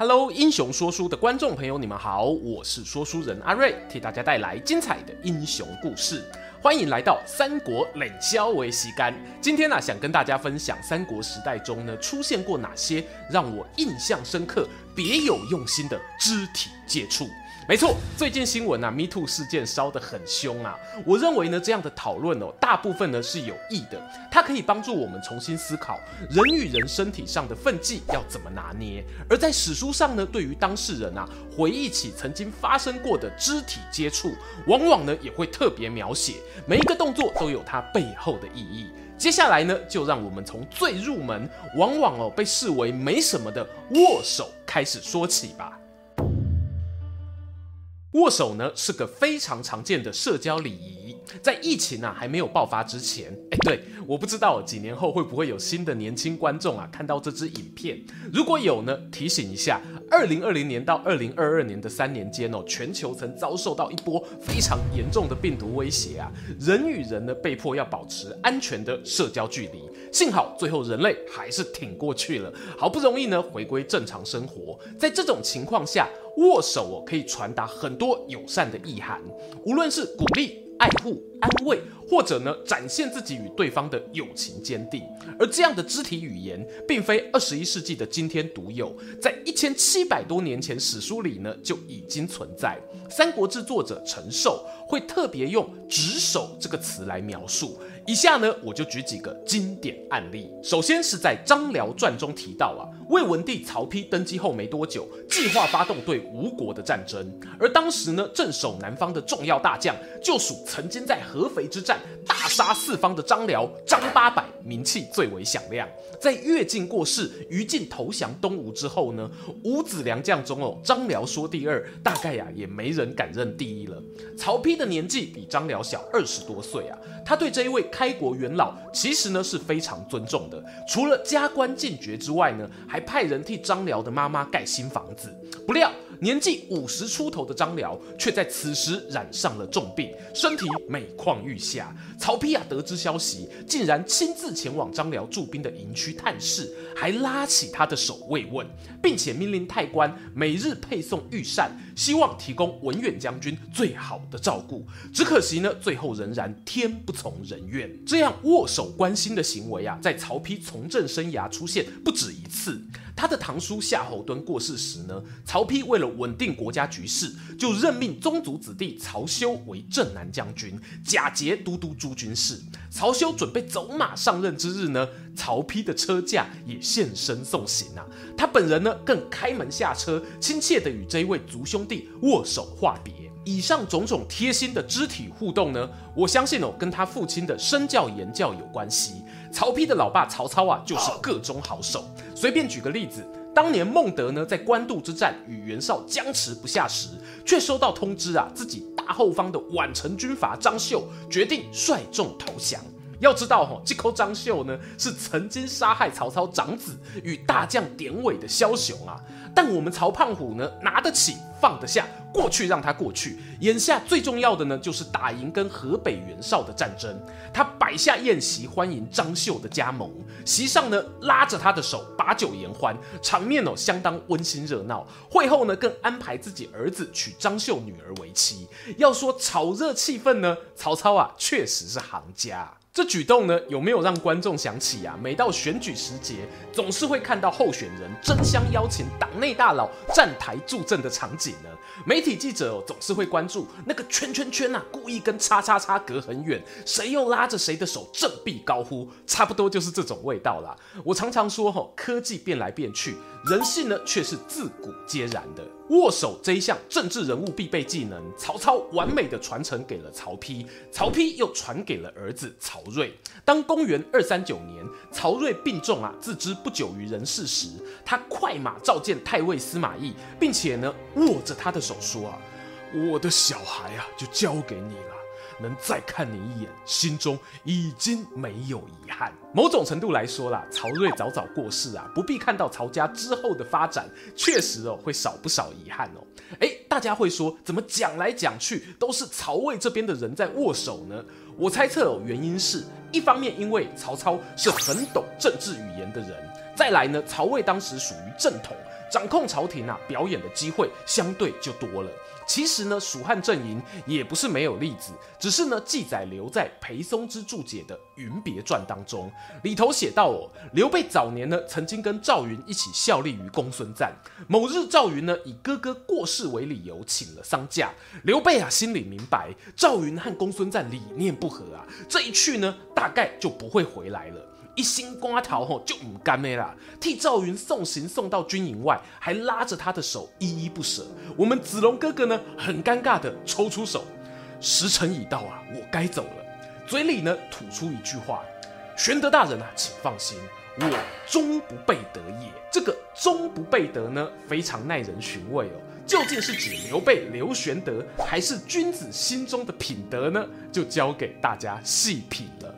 Hello，英雄说书的观众朋友，你们好，我是说书人阿瑞，替大家带来精彩的英雄故事。欢迎来到三国冷笑为时间。今天呢、想跟大家分享三国时代中呢，出现过哪些让我印象深刻、别有用心的肢体接触。没错，最近新闻啊，Me Too 事件烧得很凶啊。我认为呢，这样的讨论哦，大部分呢是有益的，它可以帮助我们重新思考人与人身体上的分际要怎么拿捏。而在史书上呢，对于当事人啊，回忆起曾经发生过的肢体接触，往往呢也会特别描写每一个动作都有它背后的意义。接下来呢，就让我们从最入门，往往哦被视为没什么的握手开始说起吧。握手呢是个非常常见的社交礼仪，在疫情啊还没有爆发之前，哎，对，我不知道几年后会不会有新的年轻观众啊看到这支影片，如果有呢，提醒一下，二零二零年到二零二二年的三年间哦，全球曾遭受到一波非常严重的病毒威胁啊，人与人呢被迫要保持安全的社交距离，幸好最后人类还是挺过去了，好不容易呢回归正常生活，在这种情况下。握手哦，可以传达很多友善的意涵，无论是鼓励、爱护、安慰，或者呢展现自己与对方的友情坚定。而这样的肢体语言，并非二十一世纪的今天独有，在一千七百多年前史书里呢就已经存在。《三国志》作者陈寿会特别用“执手”这个词来描述。以下呢，我就举几个经典案例。首先是在《张辽传》中提到啊，魏文帝曹丕登基后没多久，计划发动对吴国的战争。而当时呢，镇守南方的重要大将，就属曾经在合肥之战大杀四方的张辽、张八百，名气最为响亮。在乐进过世、于禁投降东吴之后呢，五子良将中哦，张辽说第二，大概呀、也没人敢认第一了。曹丕的年纪比张辽小二十多岁啊，他对这一位。开国元老其实呢是非常尊重的，除了加官进爵之外呢，还派人替张辽的妈妈盖新房子。不料年纪五十出头的张辽却在此时染上了重病，身体每况愈下。曹丕啊得知消息，竟然亲自前往张辽驻兵的营区探视，还拉起他的手慰问，并且命令太官每日配送御膳，希望提供文远将军最好的照顾。只可惜呢，最后仍然天不从人愿。这样握手关心的行为啊，在曹丕从政生涯出现不止一次。他的堂叔夏侯惇过世时呢，曹丕为了稳定国家局势，就任命宗族子弟曹休为镇南将军，假节都督诸军事。曹休准备走马上任之日呢，曹丕的车驾也现身送行啊。他本人呢，更开门下车，亲切地与这一位族兄弟握手话别。以上种种贴心的肢体互动呢，我相信哦，跟他父亲的身教言教有关系。曹丕的老爸曹操啊，就是个中好手。随便举个例子，当年孟德呢，在官渡之战与袁绍僵持不下时，却收到通知啊，自己大后方的宛城军阀张绣决定率众投降。要知道哈，这口张绣呢是曾经杀害曹操长子与大将典韦的枭雄啊。但我们曹胖虎呢，拿得起放得下，过去让他过去。眼下最重要的呢，就是打赢跟河北袁绍的战争。他摆下宴席欢迎张绣的加盟，席上呢拉着他的手把酒言欢，场面哦相当温馨热闹。会后呢更安排自己儿子娶张绣女儿为妻。要说炒热气氛呢，曹操啊确实是行家。这举动呢，有没有让观众想起啊？每到选举时节，总是会看到候选人争相邀请党内大佬站台助阵的场景呢？媒体记者哦，总是会关注那个圈圈圈啊，故意跟叉叉叉隔很远，谁又拉着谁的手振臂高呼，差不多就是这种味道啦。我常常说哈，科技变来变去，人性呢却是自古皆然的。握手这一项政治人物必备技能，曹操完美的传承给了曹丕，曹丕又传给了儿子曹睿。当公元二三九年，曹睿病重啊，自知不久于人世时，他快马召见太尉司马懿，并且呢握着他的手说啊：“我的小孩啊，就交给你了。”能再看你一眼，心中已经没有遗憾。某种程度来说啦，曹睿早早过世啊，不必看到曹家之后的发展，确实哦会少不少遗憾哦。诶，大家会说，怎么讲来讲去都是曹魏这边的人在握手呢？我猜测哦，原因是一方面因为曹操是很懂政治语言的人，再来呢，曹魏当时属于正统，掌控朝廷啊，表演的机会相对就多了。其实呢，蜀汉阵营也不是没有例子，只是呢，记载留在裴松之注解的《云别传》当中，里头写到哦，刘备早年呢，曾经跟赵云一起效力于公孙瓒。某日，赵云呢，以哥哥过世为理由，请了丧假。刘备啊，心里明白赵云和公孙瓒理念不合啊，这一去呢，大概就不会回来了。一心瓜桃吼就唔甘咩啦，替赵云送行送到军营外，还拉着他的手依依不舍。我们子龙哥哥呢，很尴尬的抽出手，时辰已到啊，我该走了。嘴里呢吐出一句话：玄德大人啊，请放心，我终不背德也。这个终不背德呢，非常耐人寻味哦。究竟是指刘备刘玄德，还是君子心中的品德呢？就交给大家细品了。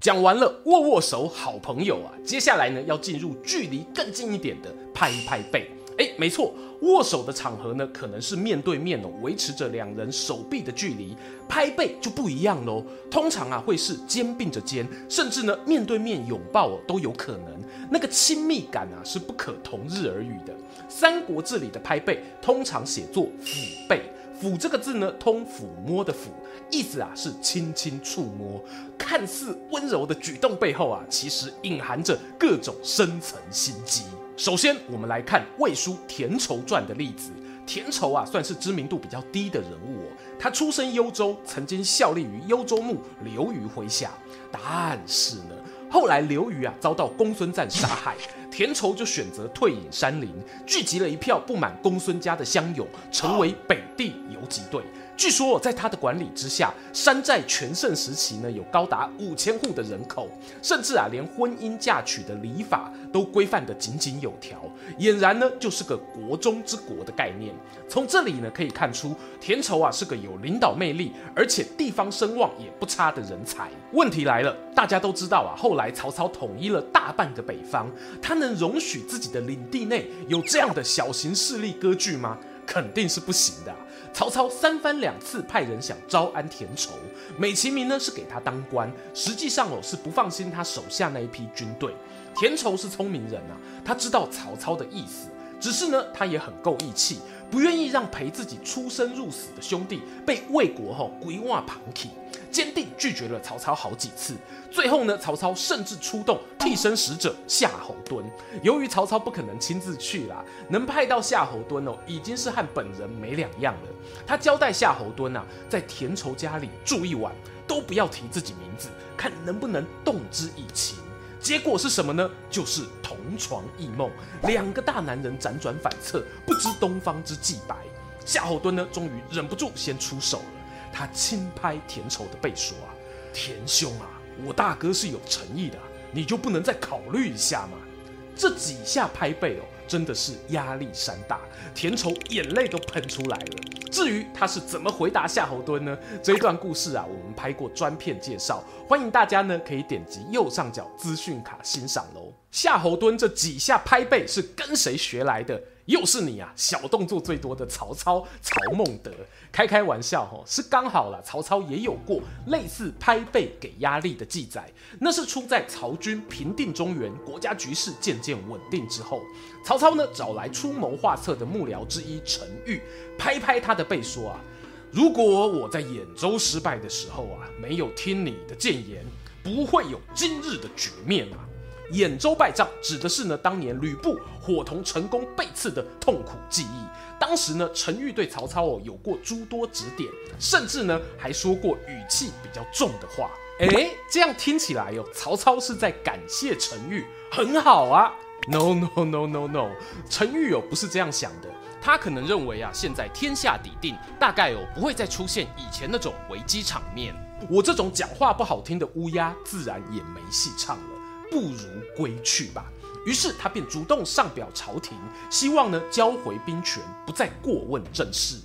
讲完了握握手，好朋友啊，接下来呢要进入距离更近一点的拍一拍背。哎，没错，握手的场合呢可能是面对面哦，维持着两人手臂的距离。拍背就不一样喽，通常啊会是肩并着肩，甚至呢面对面拥抱哦都有可能。那个亲密感啊是不可同日而语的。《三国志》里的拍背通常写作抚背。抚这个字呢，通抚摸的抚，意思啊是轻轻触摸，看似温柔的举动背后啊，其实隐含着各种深层心机。首先，我们来看魏书田畴传的例子。田畴啊，算是知名度比较低的人物哦。他出身幽州，曾经效力于幽州牧刘虞麾下。但是呢，后来刘虞啊遭到公孙瓒杀害。田畴就选择退隐山林，聚集了一票不满公孙家的乡勇，成为北地游击队。据说在他的管理之下，山寨全盛时期呢，有高达五千户的人口，甚至啊，连婚姻嫁娶的礼法都规范得井井有条，俨然呢就是个国中之国的概念。从这里呢可以看出，田畴啊是个有领导魅力，而且地方声望也不差的人才。问题来了，大家都知道啊，后来曹操统一了大半个北方，他能容许自己的领地内有这样的小型势力割据吗？肯定是不行的。曹操三番两次派人想招安田畴，美其名呢是给他当官，实际上哦是不放心他手下那一批军队。田畴是聪明人啊，他知道曹操的意思，只是呢他也很够义气，不愿意让陪自己出生入死的兄弟被魏国吼鬼话旁听。坚定拒绝了曹操好几次，最后呢，曹操甚至出动替身使者夏侯惇。由于曹操不可能亲自去啦，能派到夏侯惇哦，已经是和本人没两样了。他交代夏侯惇啊，在田畴家里住一晚，都不要提自己名字，看能不能动之以情。结果是什么呢？就是同床异梦，两个大男人辗转反侧，不知东方之既白。夏侯惇呢，终于忍不住先出手了。他轻拍田畴的背说：“啊，田兄啊，我大哥是有诚意的，你就不能再考虑一下吗？”这几下拍背哦，真的是压力山大，田畴眼泪都喷出来了。至于他是怎么回答夏侯惇呢？这一段故事啊，我们拍过专片介绍，欢迎大家呢可以点击右上角资讯卡欣赏喽。夏侯惇这几下拍背是跟谁学来的？又是你啊！小动作最多的曹操曹孟德，开开玩笑哈，是刚好了。曹操也有过类似拍背给压力的记载，那是出在曹军平定中原，国家局势渐渐稳定之后，曹操呢找来出谋划策的幕僚之一陈玉，拍拍他的背说啊：如果我在兖州失败的时候啊，没有听你的谏言，不会有今日的局面啊。兖州败仗指的是呢，当年吕布伙同陈宫被刺的痛苦记忆。当时呢，陈玉对曹操哦有过诸多指点，甚至呢还说过语气比较重的话。哎，这样听起来哟，曹操是在感谢陈玉，很好啊。No no no no no，陈玉哦不是这样想的，他可能认为啊，现在天下已定，大概哦不会再出现以前那种危机场面。我这种讲话不好听的乌鸦，自然也没戏唱了。不如归去吧。于是他便主动上表朝廷，希望呢交回兵权，不再过问政事。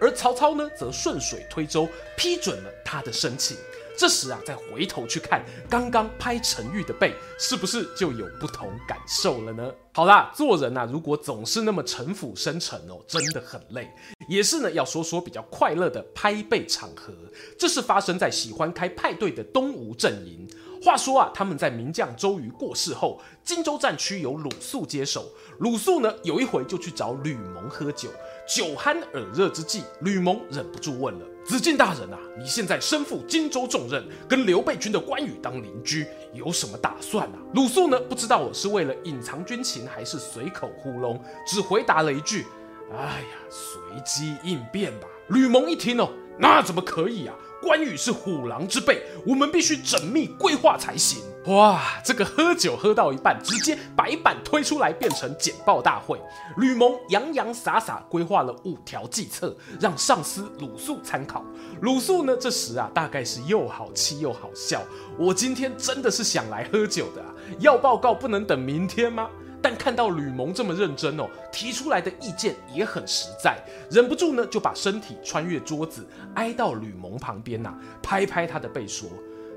而曹操呢，则顺水推舟，批准了他的申请。这时啊，再回头去看刚刚拍陈玉的背，是不是就有不同感受了呢？好啦，做人啊，如果总是那么城府深沉哦，真的很累。也是呢，要说说比较快乐的拍背场合，这是发生在喜欢开派对的东吴阵营。话说啊，他们在名将周瑜过世后，荆州战区由鲁肃接手。鲁肃呢，有一回就去找吕蒙喝酒，酒酣耳热之际，吕蒙忍不住问了：“子敬大人啊，你现在身负荆州重任，跟刘备军的关羽当邻居，有什么打算啊？”鲁肃呢，不知道我是为了隐藏军情，还是随口糊弄，只回答了一句：“哎呀，随机应变吧。”吕蒙一听哦，那怎么可以啊？关羽是虎狼之辈，我们必须缜密规划才行。哇，这个喝酒喝到一半，直接白板推出来变成简报大会。吕蒙洋洋洒洒规划了五条计策，让上司鲁肃参考。鲁肃呢，这时啊，大概是又好气又好笑。我今天真的是想来喝酒的啊，要报告不能等明天吗？但看到吕蒙这么认真哦，提出来的意见也很实在，忍不住呢就把身体穿越桌子，挨到吕蒙旁边呐、啊，拍拍他的背说：“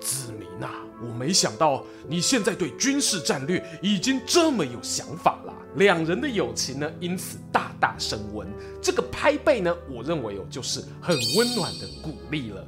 子明呐，我没想到你现在对军事战略已经这么有想法了。”两人的友情呢因此大大升温。这个拍背呢，我认为哦就是很温暖的鼓励了。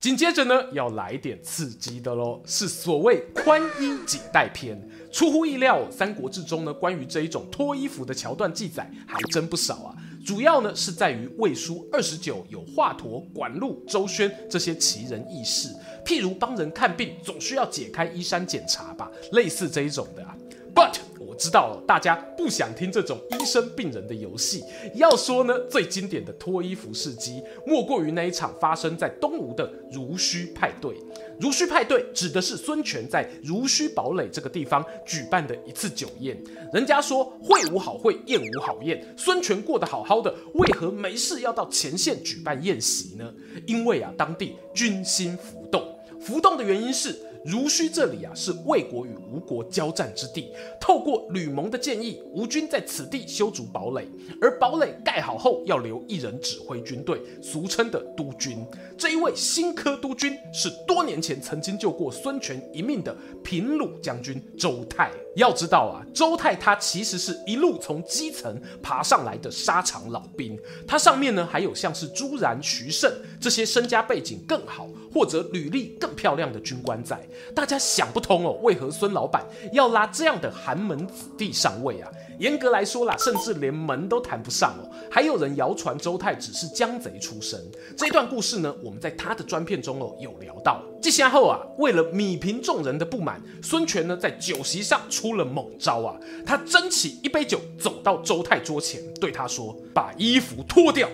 紧接着呢，要来点刺激的喽，是所谓宽衣解带篇。出乎意料，《三国志》中呢，关于这一种脱衣服的桥段记载还真不少啊。主要呢是在于《魏书》二十九有华佗、管路、周宣这些奇人异事，譬如帮人看病总需要解开衣衫检查吧，类似这一种的啊。But 知道了，大家不想听这种医生病人的游戏。要说呢，最经典的脱衣服事迹，莫过于那一场发生在东吴的濡须派对。濡须派对指的是孙权在濡须堡垒这个地方举办的一次酒宴。人家说会无好会，宴无好宴。孙权过得好好的，为何没事要到前线举办宴席呢？因为啊，当地军心浮动，浮动的原因是。濡须这里啊，是魏国与吴国交战之地。透过吕蒙的建议，吴军在此地修筑堡垒，而堡垒盖好后，要留一人指挥军队，俗称的督军。这一位新科督军是多年前曾经救过孙权一命的平鲁将军周泰。要知道啊，周泰他其实是一路从基层爬上来的沙场老兵，他上面呢还有像是朱然、徐盛这些身家背景更好或者履历更漂亮的军官在。大家想不通哦，为何孙老板要拉这样的寒门子弟上位啊？严格来说啦，甚至连门都谈不上哦。还有人谣传周泰只是江贼出身。这段故事呢，我们在他的专片中哦有聊到。这下后啊，为了弭平众人的不满，孙权呢在酒席上出了猛招啊。他斟起一杯酒，走到周泰桌前，对他说：“把衣服脱掉。”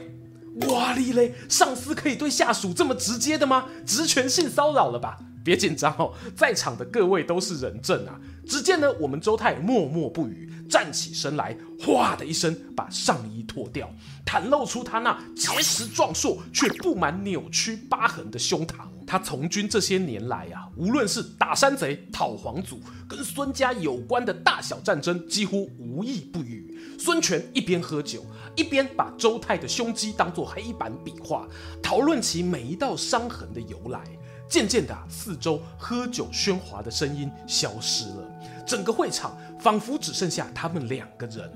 哇哩嘞，上司可以对下属这么直接的吗？职权性骚扰了吧？别紧张哦，在场的各位都是人证啊。只见呢，我们周泰默默不语，站起身来，哗的一声把上衣脱掉，袒露出他那结实壮硕却布满扭曲疤痕的胸膛。他从军这些年来啊，无论是打山贼、讨皇祖，跟孙家有关的大小战争，几乎无一不语。孙权一边喝酒，一边把周泰的胸肌当作黑板比划，讨论起每一道伤痕的由来。渐渐的，四周喝酒喧哗的声音消失了，整个会场仿佛只剩下他们两个人。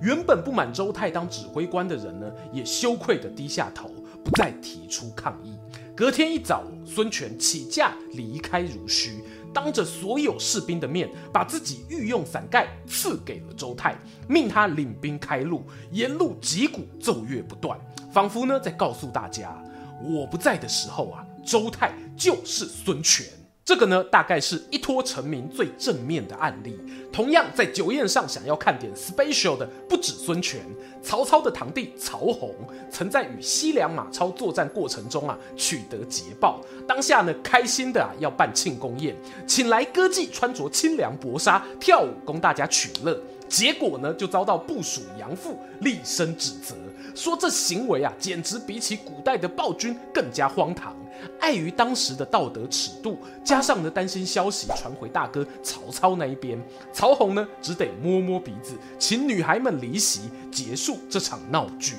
原本不满周泰当指挥官的人呢，也羞愧地低下头，不再提出抗议。隔天一早，孙权起驾离开濡须，当着所有士兵的面，把自己御用伞盖赐给了周泰，命他领兵开路，沿路击鼓奏乐不断，仿佛呢在告诉大家：我不在的时候啊，周泰就是孙权。这个呢，大概是一脱成名最正面的案例。同样，在酒宴上想要看点 special 的，不止孙权，曹操的堂弟曹洪，曾在与西凉马超作战过程中啊，取得捷报。当下呢，开心的啊要办庆功宴，请来歌妓穿着清凉薄纱跳舞，供大家取乐。结果呢，就遭到部属杨阜厉声指责，说这行为啊，简直比起古代的暴君更加荒唐。碍于当时的道德尺度，加上呢担心消息传回大哥曹操那一边，曹洪呢只得摸摸鼻子，请女孩们离席，结束这场闹剧。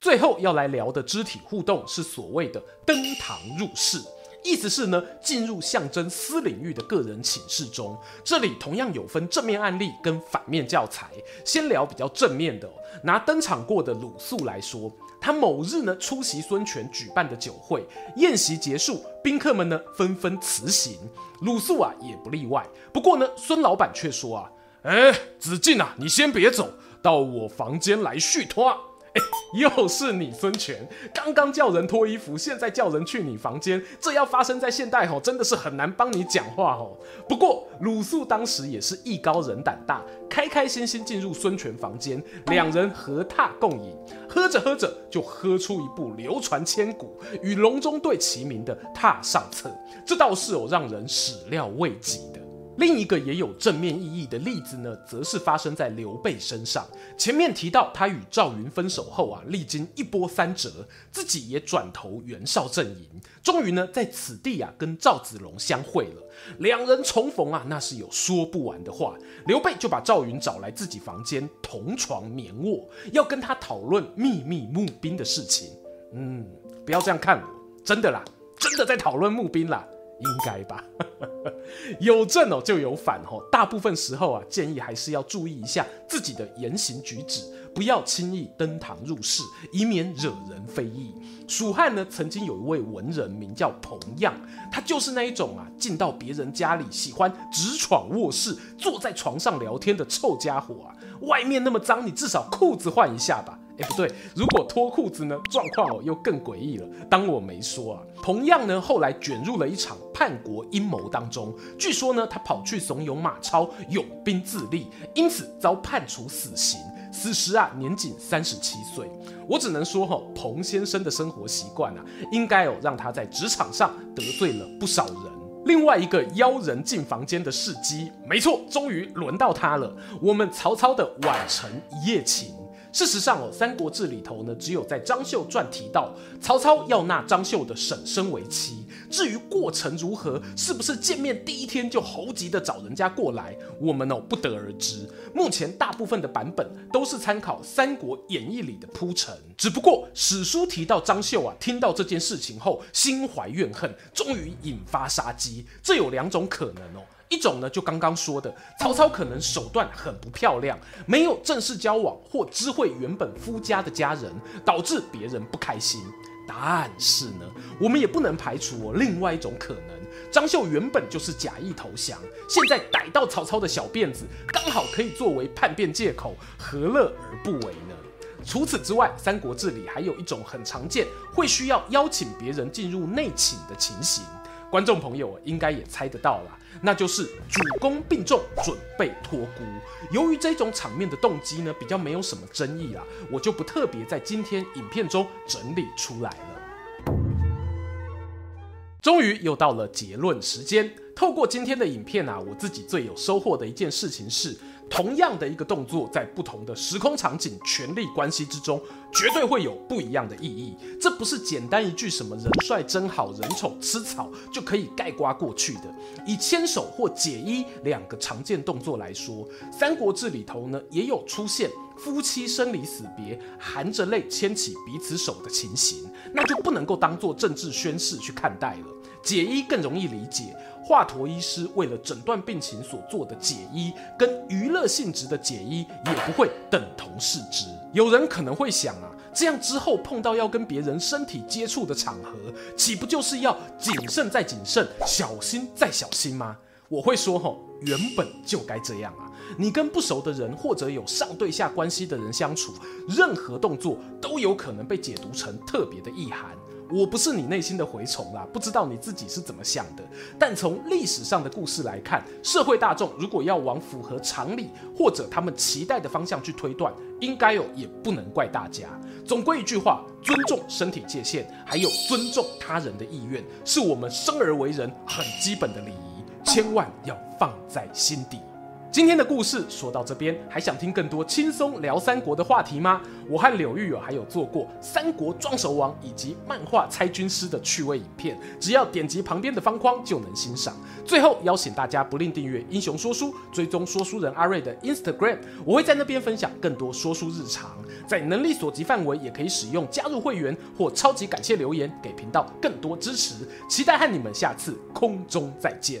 最后要来聊的肢体互动是所谓的登堂入室。意思是呢，进入象征私领域的个人寝室中，这里同样有分正面案例跟反面教材。先聊比较正面的，拿登场过的鲁肃来说，他某日呢出席孙权举办的酒会，宴席结束，宾客们呢纷纷辞行，鲁肃啊也不例外。不过呢，孙老板却说啊，哎，子敬啊，你先别走，到我房间来续摊。哎，又是你孙权，刚刚叫人脱衣服，现在叫人去你房间，这要发生在现代吼，真的是很难帮你讲话吼。不过鲁肃当时也是艺高人胆大，开开心心进入孙权房间，两人合榻共饮，喝着喝着就喝出一部流传千古、与隆中对齐名的《榻上策》，这倒是有让人始料未及的。另一个也有正面意义的例子呢，则是发生在刘备身上。前面提到他与赵云分手后啊，历经一波三折，自己也转投袁绍阵营，终于呢在此地啊跟赵子龙相会了。两人重逢啊，那是有说不完的话。刘备就把赵云找来自己房间，同床眠卧，要跟他讨论秘密募兵的事情。嗯，不要这样看我，真的啦，真的在讨论募兵啦。应该吧，有正哦就有反哦。大部分时候啊，建议还是要注意一下自己的言行举止，不要轻易登堂入室，以免惹人非议。蜀汉呢，曾经有一位文人名叫彭样，他就是那一种啊，进到别人家里喜欢直闯卧室，坐在床上聊天的臭家伙啊。外面那么脏，你至少裤子换一下吧。哎，不对，如果脱裤子呢，状况哦又更诡异了。当我没说啊，彭样呢后来卷入了一场叛国阴谋当中。据说呢，他跑去怂恿马超拥兵自立，因此遭判处死刑。此时啊，年仅三十七岁。我只能说哈，彭先生的生活习惯啊，应该哦让他在职场上得罪了不少人。另外一个邀人进房间的事迹，没错，终于轮到他了。我们曹操的宛城一夜情。事实上哦，《三国志》里头呢，只有在张绣传提到曹操要纳张绣的婶婶为妻。至于过程如何，是不是见面第一天就猴急的找人家过来，我们哦不得而知。目前大部分的版本都是参考《三国演义》里的铺陈。只不过史书提到张绣啊，听到这件事情后心怀怨恨，终于引发杀机。这有两种可能哦。一种呢，就刚刚说的，曹操可能手段很不漂亮，没有正式交往或知会原本夫家的家人，导致别人不开心。但是呢，我们也不能排除哦，另外一种可能，张绣原本就是假意投降，现在逮到曹操的小辫子，刚好可以作为叛变借口，何乐而不为呢？除此之外，《三国志》里还有一种很常见，会需要邀请别人进入内寝的情形。观众朋友应该也猜得到啦，那就是主公病重，准备托孤。由于这种场面的动机呢，比较没有什么争议啦，我就不特别在今天影片中整理出来了。终于又到了结论时间，透过今天的影片啊，我自己最有收获的一件事情是。同样的一个动作，在不同的时空场景、权力关系之中，绝对会有不一样的意义。这不是简单一句什么“人帅真好人丑吃草”就可以概括过去的。以牵手或解衣两个常见动作来说，《三国志》里头呢也有出现夫妻生离死别，含着泪牵起彼此手的情形，那就不能够当做政治宣誓去看待了。解衣更容易理解，华佗医师为了诊断病情所做的解衣，跟娱乐性质的解衣也不会等同视之。有人可能会想啊，这样之后碰到要跟别人身体接触的场合，岂不就是要谨慎再谨慎，小心再小心吗？我会说吼，原本就该这样。你跟不熟的人或者有上对下关系的人相处，任何动作都有可能被解读成特别的意涵。我不是你内心的蛔虫啦，不知道你自己是怎么想的。但从历史上的故事来看，社会大众如果要往符合常理或者他们期待的方向去推断，应该有也不能怪大家。总归一句话，尊重身体界限，还有尊重他人的意愿，是我们生而为人很基本的礼仪，千万要放在心底。今天的故事说到这边，还想听更多轻松聊三国的话题吗？我和柳玉有还有做过三国装熟王以及漫画猜军师的趣味影片，只要点击旁边的方框就能欣赏。最后邀请大家不吝订阅英雄说书，追踪说书人阿瑞的 Instagram，我会在那边分享更多说书日常。在能力所及范围，也可以使用加入会员或超级感谢留言给频道更多支持。期待和你们下次空中再见。